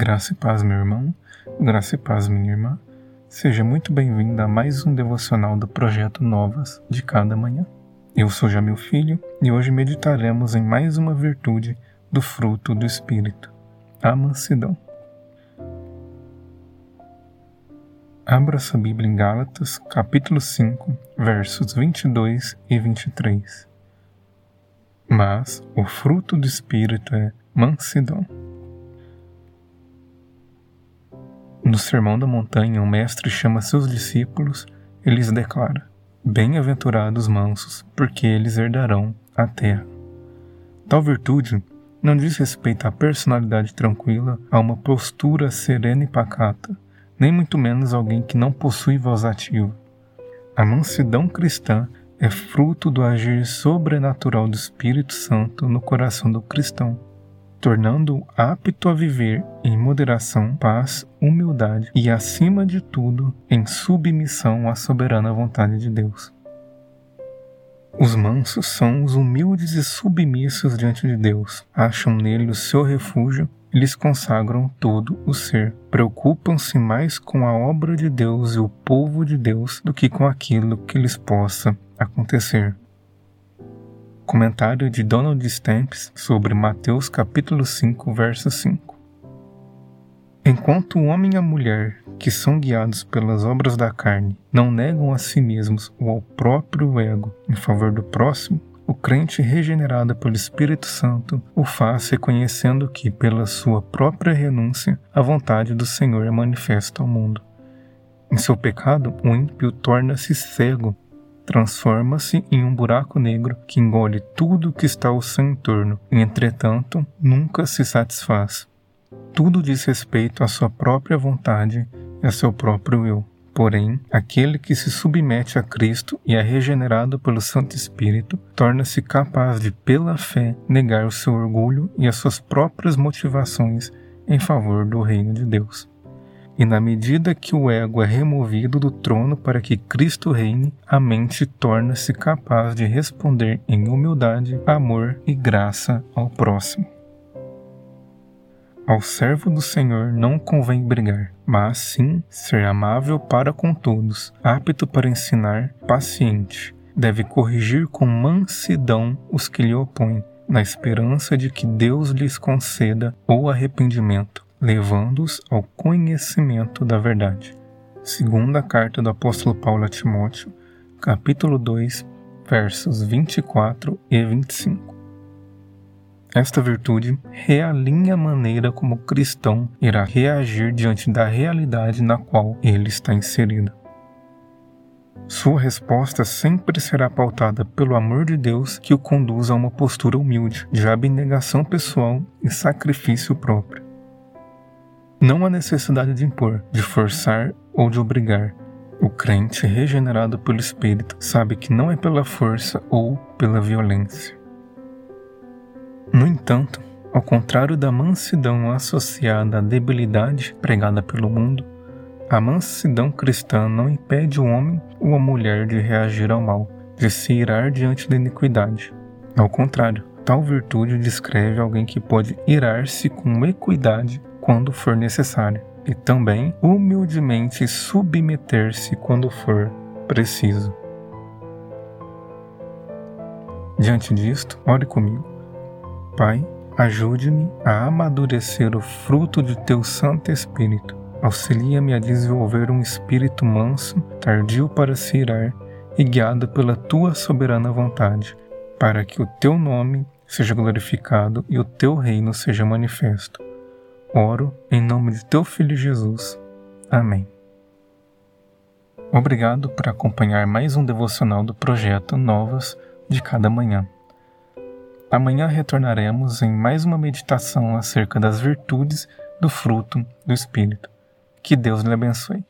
Graça e paz, meu irmão. Graça e paz, minha irmã. Seja muito bem-vinda a mais um devocional do projeto Novas de cada manhã. Eu sou Jamil Filho e hoje meditaremos em mais uma virtude do fruto do Espírito, a mansidão. Abra sua Bíblia em Gálatas, capítulo 5, versos 22 e 23. Mas o fruto do Espírito é mansidão Sermão da Montanha, o Mestre chama seus discípulos e lhes declara: Bem-aventurados mansos, porque eles herdarão a terra. Tal virtude não diz respeito à personalidade tranquila, a uma postura serena e pacata, nem muito menos alguém que não possui voz ativa. A mansidão cristã é fruto do agir sobrenatural do Espírito Santo no coração do cristão tornando-o apto a viver em moderação, paz, humildade e, acima de tudo, em submissão à soberana vontade de Deus. Os mansos são os humildes e submissos diante de Deus, acham nele o seu refúgio e lhes consagram todo o ser. Preocupam-se mais com a obra de Deus e o povo de Deus do que com aquilo que lhes possa acontecer. Comentário de Donald Stamps sobre Mateus capítulo 5, verso 5. Enquanto o homem e a mulher, que são guiados pelas obras da carne, não negam a si mesmos ou ao próprio ego em favor do próximo, o crente regenerado pelo Espírito Santo o faz reconhecendo que, pela sua própria renúncia, a vontade do Senhor é manifesta ao mundo. Em seu pecado, o ímpio torna-se cego transforma-se em um buraco negro que engole tudo que está ao seu entorno e, entretanto, nunca se satisfaz. Tudo diz respeito à sua própria vontade e a seu próprio eu. Porém, aquele que se submete a Cristo e é regenerado pelo Santo Espírito torna-se capaz de, pela fé, negar o seu orgulho e as suas próprias motivações em favor do reino de Deus. E na medida que o ego é removido do trono para que Cristo reine, a mente torna-se capaz de responder em humildade, amor e graça ao próximo. Ao servo do Senhor não convém brigar, mas sim ser amável para com todos, apto para ensinar, paciente. Deve corrigir com mansidão os que lhe opõem, na esperança de que Deus lhes conceda o arrependimento levando-os ao conhecimento da verdade. Segunda carta do apóstolo Paulo a Timóteo, capítulo 2, versos 24 e 25. Esta virtude realinha a maneira como o cristão irá reagir diante da realidade na qual ele está inserido. Sua resposta sempre será pautada pelo amor de Deus que o conduz a uma postura humilde, de abnegação pessoal e sacrifício próprio. Não há necessidade de impor, de forçar ou de obrigar. O crente regenerado pelo Espírito sabe que não é pela força ou pela violência. No entanto, ao contrário da mansidão associada à debilidade pregada pelo mundo, a mansidão cristã não impede o homem ou a mulher de reagir ao mal, de se irar diante da iniquidade. Ao contrário, tal virtude descreve alguém que pode irar-se com equidade quando for necessário, e também humildemente submeter-se quando for preciso. Diante disto, ore comigo. Pai, ajude-me a amadurecer o fruto de teu Santo Espírito. Auxilia-me a desenvolver um espírito manso, tardio para se irar e guiado pela tua soberana vontade, para que o teu nome seja glorificado e o teu reino seja manifesto Oro em nome de teu Filho Jesus. Amém. Obrigado por acompanhar mais um devocional do projeto Novas de Cada Manhã. Amanhã retornaremos em mais uma meditação acerca das virtudes do fruto do Espírito. Que Deus lhe abençoe.